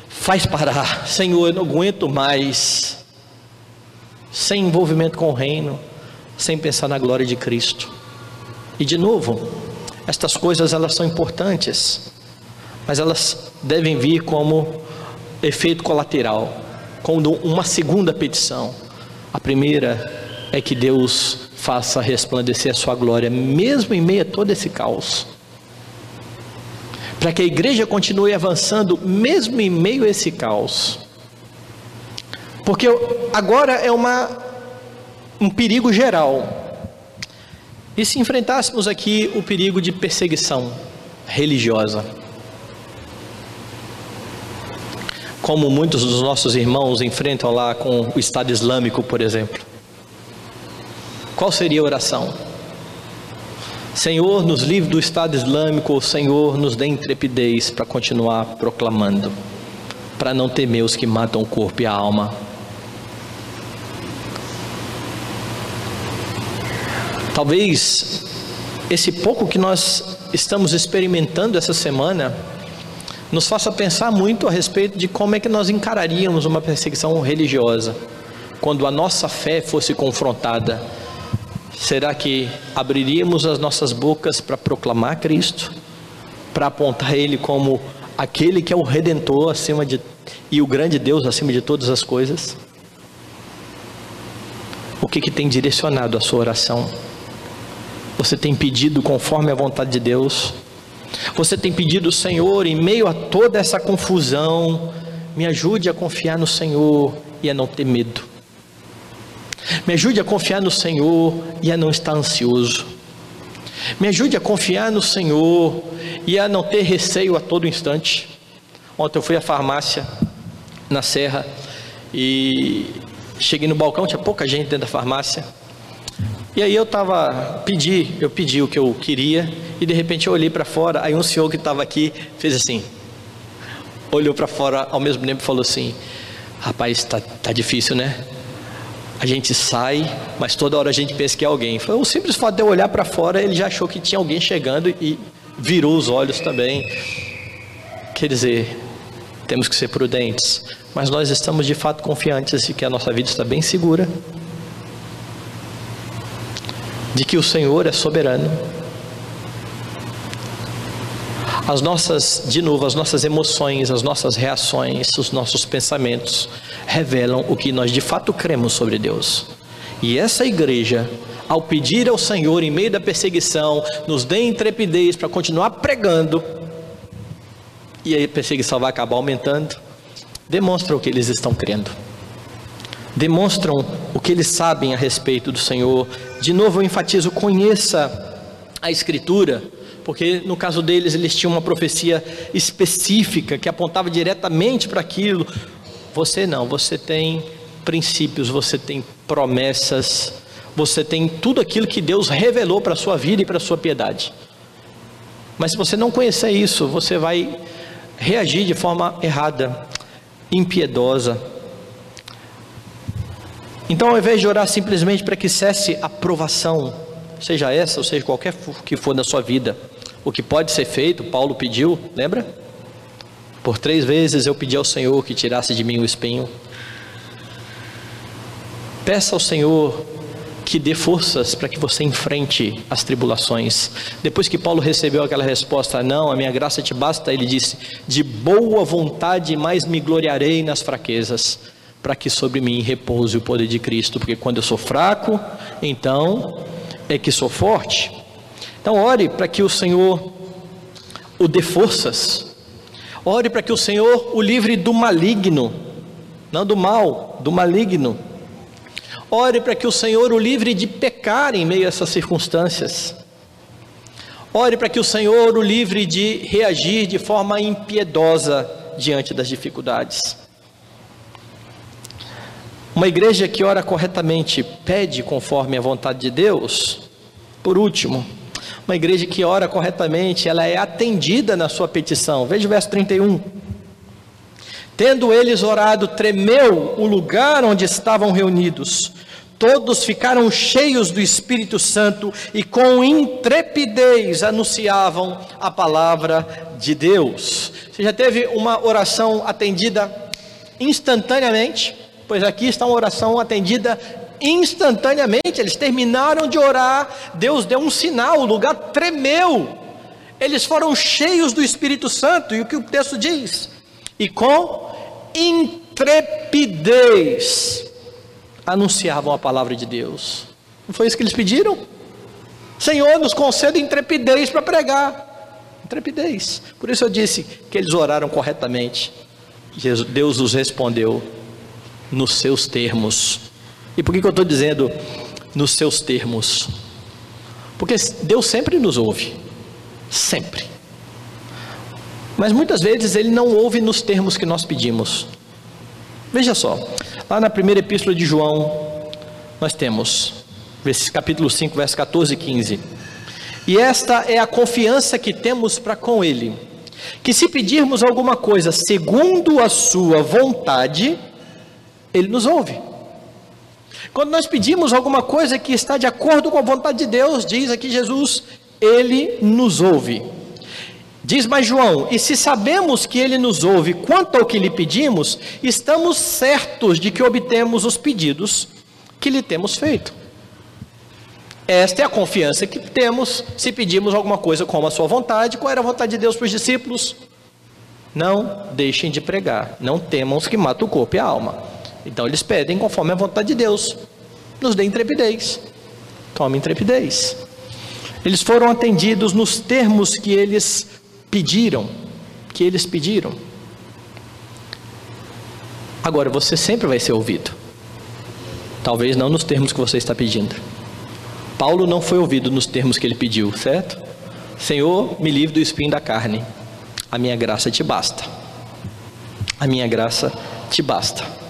faz parar, Senhor, eu não aguento mais, sem envolvimento com o reino sem pensar na glória de Cristo. E de novo, estas coisas elas são importantes, mas elas devem vir como efeito colateral, como uma segunda petição. A primeira é que Deus faça resplandecer a sua glória, mesmo em meio a todo esse caos. Para que a igreja continue avançando, mesmo em meio a esse caos. Porque agora é uma um perigo geral. E se enfrentássemos aqui o perigo de perseguição religiosa? Como muitos dos nossos irmãos enfrentam lá com o Estado Islâmico, por exemplo. Qual seria a oração? Senhor, nos livre do Estado Islâmico, Senhor, nos dê intrepidez para continuar proclamando, para não temer os que matam o corpo e a alma Talvez esse pouco que nós estamos experimentando essa semana nos faça pensar muito a respeito de como é que nós encararíamos uma perseguição religiosa quando a nossa fé fosse confrontada. Será que abriríamos as nossas bocas para proclamar Cristo, para apontar Ele como aquele que é o Redentor acima de e o grande Deus acima de todas as coisas? O que, que tem direcionado a sua oração? Você tem pedido conforme a vontade de Deus? Você tem pedido, Senhor, em meio a toda essa confusão, me ajude a confiar no Senhor e a não ter medo. Me ajude a confiar no Senhor e a não estar ansioso. Me ajude a confiar no Senhor e a não ter receio a todo instante. Ontem eu fui à farmácia na Serra e cheguei no balcão, tinha pouca gente dentro da farmácia. E aí eu tava pedi, eu pedi o que eu queria e de repente eu olhei para fora, aí um senhor que estava aqui fez assim. Olhou para fora ao mesmo tempo e falou assim: "Rapaz, tá, tá difícil, né?" A gente sai, mas toda hora a gente pensa que é alguém. Foi o simples fato de eu olhar para fora, ele já achou que tinha alguém chegando e virou os olhos também. Quer dizer, temos que ser prudentes, mas nós estamos de fato confiantes de que a nossa vida está bem segura, de que o Senhor é soberano. As nossas, de novo, as nossas emoções, as nossas reações, os nossos pensamentos revelam o que nós de fato cremos sobre Deus. E essa igreja, ao pedir ao Senhor em meio da perseguição, nos dê intrepidez para continuar pregando, e a perseguição vai acabar aumentando, demonstra o que eles estão crendo. Demonstram o que eles sabem a respeito do Senhor. De novo eu enfatizo, conheça a Escritura, porque no caso deles eles tinham uma profecia específica que apontava diretamente para aquilo. Você não, você tem princípios, você tem promessas, você tem tudo aquilo que Deus revelou para a sua vida e para a sua piedade. Mas se você não conhecer isso, você vai reagir de forma errada, impiedosa. Então, ao invés de orar simplesmente para que cesse a provação, seja essa ou seja qualquer que for da sua vida, o que pode ser feito, Paulo pediu, lembra? Por três vezes eu pedi ao Senhor que tirasse de mim o espinho. Peça ao Senhor que dê forças para que você enfrente as tribulações. Depois que Paulo recebeu aquela resposta, não, a minha graça te basta, ele disse: de boa vontade mais me gloriarei nas fraquezas, para que sobre mim repouse o poder de Cristo, porque quando eu sou fraco, então é que sou forte. Então, ore para que o Senhor o dê forças, ore para que o Senhor o livre do maligno, não do mal, do maligno. Ore para que o Senhor o livre de pecar em meio a essas circunstâncias. Ore para que o Senhor o livre de reagir de forma impiedosa diante das dificuldades. Uma igreja que ora corretamente pede conforme a vontade de Deus. Por último, uma igreja que ora corretamente, ela é atendida na sua petição. Veja o verso 31. Tendo eles orado, tremeu o lugar onde estavam reunidos. Todos ficaram cheios do Espírito Santo e com intrepidez anunciavam a palavra de Deus. Você já teve uma oração atendida instantaneamente? Pois aqui está uma oração atendida instantaneamente. Eles terminaram de orar, Deus deu um sinal, o lugar tremeu. Eles foram cheios do Espírito Santo, e o que o texto diz? E com intrepidez anunciavam a palavra de Deus. Não foi isso que eles pediram? Senhor, nos conceda intrepidez para pregar. Intrepidez. Por isso eu disse que eles oraram corretamente. Deus os respondeu nos seus termos. E por que, que eu estou dizendo nos seus termos? Porque Deus sempre nos ouve. Sempre. Mas muitas vezes ele não ouve nos termos que nós pedimos. Veja só, lá na primeira epístola de João, nós temos capítulo 5, verso 14 e 15. E esta é a confiança que temos para com ele, que se pedirmos alguma coisa segundo a sua vontade, ele nos ouve. Quando nós pedimos alguma coisa que está de acordo com a vontade de Deus, diz aqui Jesus, ele nos ouve. Diz mais João: E se sabemos que ele nos ouve quanto ao que lhe pedimos, estamos certos de que obtemos os pedidos que lhe temos feito. Esta é a confiança que temos se pedimos alguma coisa como a sua vontade. Qual era a vontade de Deus para os discípulos? Não deixem de pregar, não temam os que matam o corpo e a alma. Então eles pedem conforme a vontade de Deus. Nos dê intrepidez. Tome intrepidez. Eles foram atendidos nos termos que eles pediram, que eles pediram. Agora, você sempre vai ser ouvido. Talvez não nos termos que você está pedindo. Paulo não foi ouvido nos termos que ele pediu, certo? Senhor, me livre do espinho da carne. A minha graça te basta. A minha graça te basta.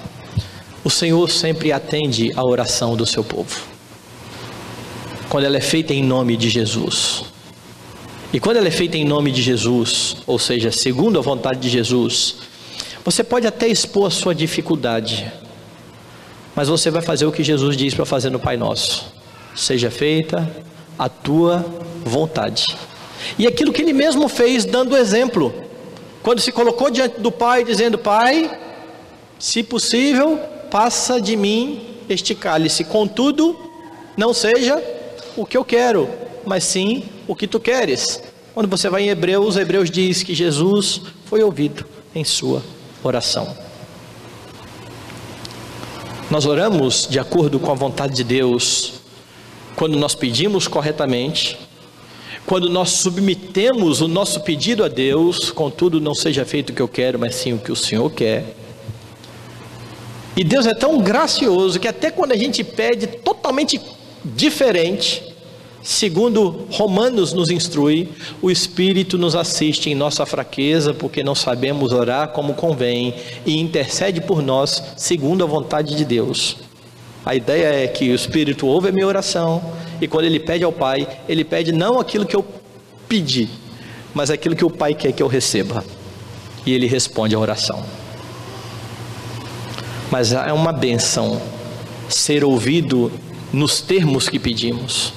O Senhor sempre atende a oração do seu povo. Quando ela é feita em nome de Jesus. E quando ela é feita em nome de Jesus, ou seja, segundo a vontade de Jesus, você pode até expor a sua dificuldade, Mas você vai fazer o que Jesus diz para fazer no Pai Nosso: seja feita a tua vontade. E aquilo que ele mesmo fez, dando exemplo, quando se colocou diante do Pai, dizendo: Pai, se possível, passa de mim este cálice, contudo, não seja o que eu quero, mas sim o que tu queres. Quando você vai em Hebreus, Hebreus diz que Jesus foi ouvido em sua oração. Nós oramos de acordo com a vontade de Deus, quando nós pedimos corretamente, quando nós submetemos o nosso pedido a Deus, contudo, não seja feito o que eu quero, mas sim o que o Senhor quer. E Deus é tão gracioso que até quando a gente pede totalmente diferente, Segundo Romanos nos instrui, o Espírito nos assiste em nossa fraqueza, porque não sabemos orar como convém, e intercede por nós segundo a vontade de Deus. A ideia é que o Espírito ouve a minha oração, e quando ele pede ao Pai, ele pede não aquilo que eu pedi, mas aquilo que o Pai quer que eu receba. E ele responde à oração. Mas é uma benção ser ouvido nos termos que pedimos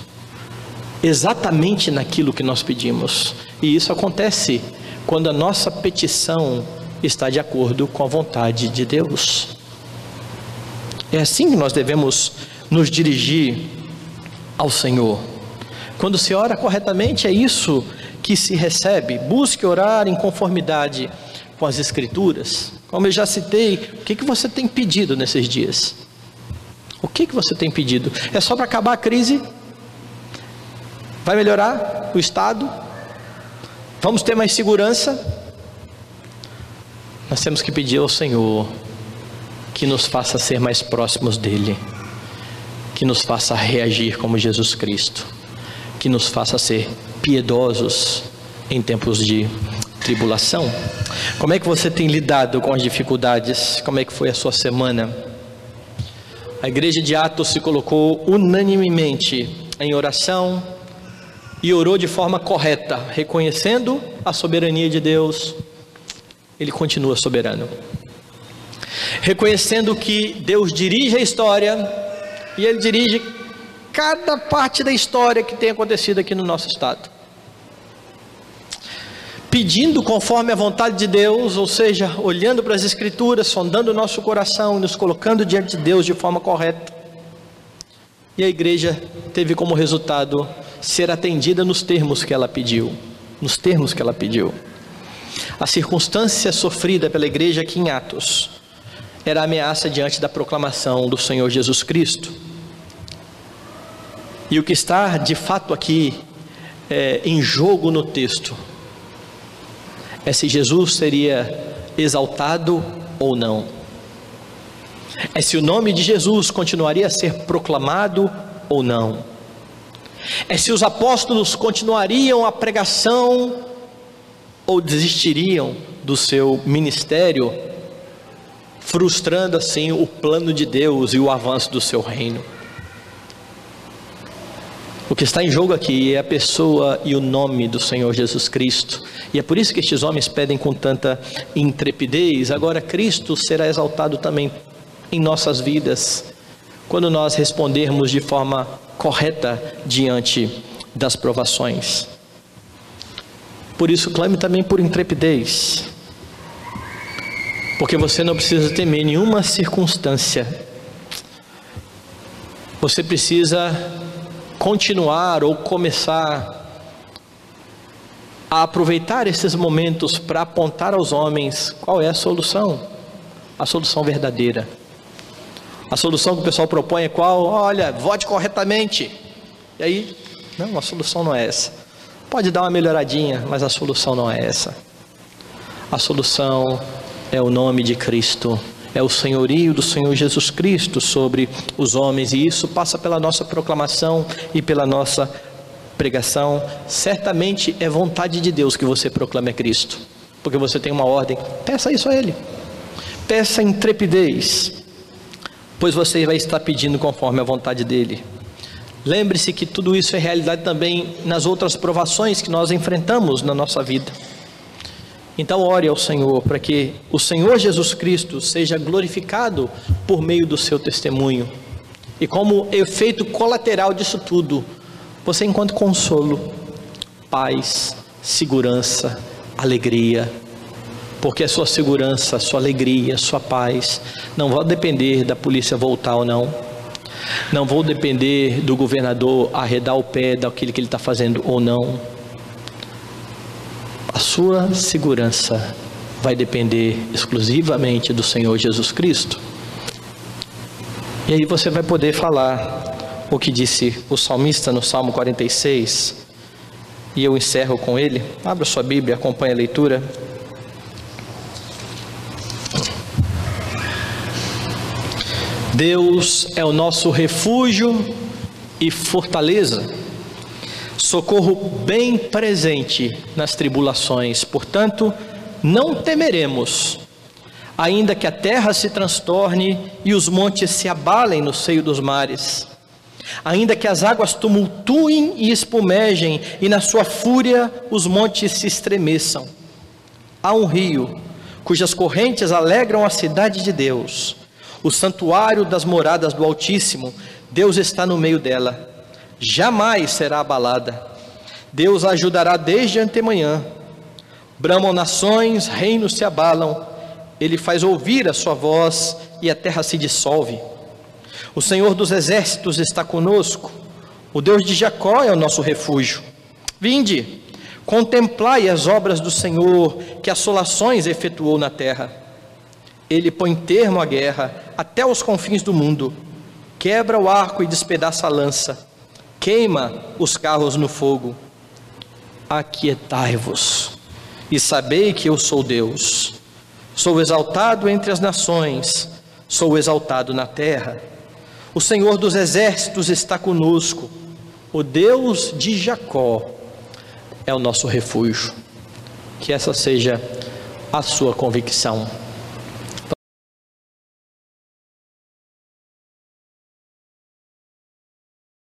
exatamente naquilo que nós pedimos. E isso acontece quando a nossa petição está de acordo com a vontade de Deus. É assim que nós devemos nos dirigir ao Senhor. Quando se ora corretamente, é isso que se recebe. Busque orar em conformidade com as Escrituras. Como eu já citei, o que, que você tem pedido nesses dias? O que, que você tem pedido? É só para acabar a crise? Vai melhorar o estado? Vamos ter mais segurança? Nós temos que pedir ao Senhor que nos faça ser mais próximos dEle, que nos faça reagir como Jesus Cristo, que nos faça ser piedosos em tempos de tribulação. Como é que você tem lidado com as dificuldades? Como é que foi a sua semana? A igreja de Atos se colocou unanimemente em oração, e orou de forma correta, reconhecendo a soberania de Deus, ele continua soberano. Reconhecendo que Deus dirige a história e ele dirige cada parte da história que tem acontecido aqui no nosso estado. Pedindo conforme a vontade de Deus, ou seja, olhando para as Escrituras, sondando o nosso coração e nos colocando diante de Deus de forma correta. E a igreja teve como resultado ser atendida nos termos que ela pediu, nos termos que ela pediu. A circunstância sofrida pela igreja aqui em Atos era ameaça diante da proclamação do Senhor Jesus Cristo. E o que está de fato aqui é, em jogo no texto é se Jesus seria exaltado ou não. É se o nome de Jesus continuaria a ser proclamado ou não é se os apóstolos continuariam a pregação ou desistiriam do seu ministério, frustrando assim o plano de Deus e o avanço do seu reino. O que está em jogo aqui é a pessoa e o nome do Senhor Jesus Cristo. E é por isso que estes homens pedem com tanta intrepidez. Agora, Cristo será exaltado também em nossas vidas, quando nós respondermos de forma correta diante das provações. Por isso, clame também por intrepidez, porque você não precisa temer nenhuma circunstância, você precisa continuar ou começar a aproveitar esses momentos para apontar aos homens qual é a solução, a solução verdadeira. A solução que o pessoal propõe é qual? Olha, vote corretamente. E aí, não, a solução não é essa. Pode dar uma melhoradinha, mas a solução não é essa. A solução é o nome de Cristo, é o senhorio do Senhor Jesus Cristo sobre os homens, e isso passa pela nossa proclamação e pela nossa pregação. Certamente é vontade de Deus que você proclame a Cristo, porque você tem uma ordem. Peça isso a Ele. Peça intrepidez pois você vai estar pedindo conforme a vontade dele. Lembre-se que tudo isso é realidade também nas outras provações que nós enfrentamos na nossa vida. Então, ore ao Senhor para que o Senhor Jesus Cristo seja glorificado por meio do seu testemunho. E como efeito colateral disso tudo, você encontre consolo, paz, segurança, alegria, porque a sua segurança, a sua alegria, a sua paz não vão depender da polícia voltar ou não, não vão depender do governador arredar o pé daquilo que ele está fazendo ou não. A sua segurança vai depender exclusivamente do Senhor Jesus Cristo. E aí você vai poder falar o que disse o salmista no Salmo 46, e eu encerro com ele. Abra sua Bíblia, acompanhe a leitura. Deus é o nosso refúgio e fortaleza, socorro bem presente nas tribulações, portanto, não temeremos, ainda que a terra se transtorne e os montes se abalem no seio dos mares, ainda que as águas tumultuem e espumejem, e na sua fúria os montes se estremeçam. Há um rio cujas correntes alegram a cidade de Deus o santuário das moradas do Altíssimo, Deus está no meio dela, jamais será abalada. Deus a ajudará desde antemanhã. Bramam nações, reinos se abalam, ele faz ouvir a sua voz e a terra se dissolve. O Senhor dos exércitos está conosco, o Deus de Jacó é o nosso refúgio. Vinde, contemplai as obras do Senhor, que assolações efetuou na terra. Ele põe termo à guerra até os confins do mundo, quebra o arco e despedaça a lança, queima os carros no fogo. Aquietai-vos e sabei que eu sou Deus. Sou exaltado entre as nações, sou exaltado na terra. O Senhor dos exércitos está conosco, o Deus de Jacó é o nosso refúgio. Que essa seja a sua convicção.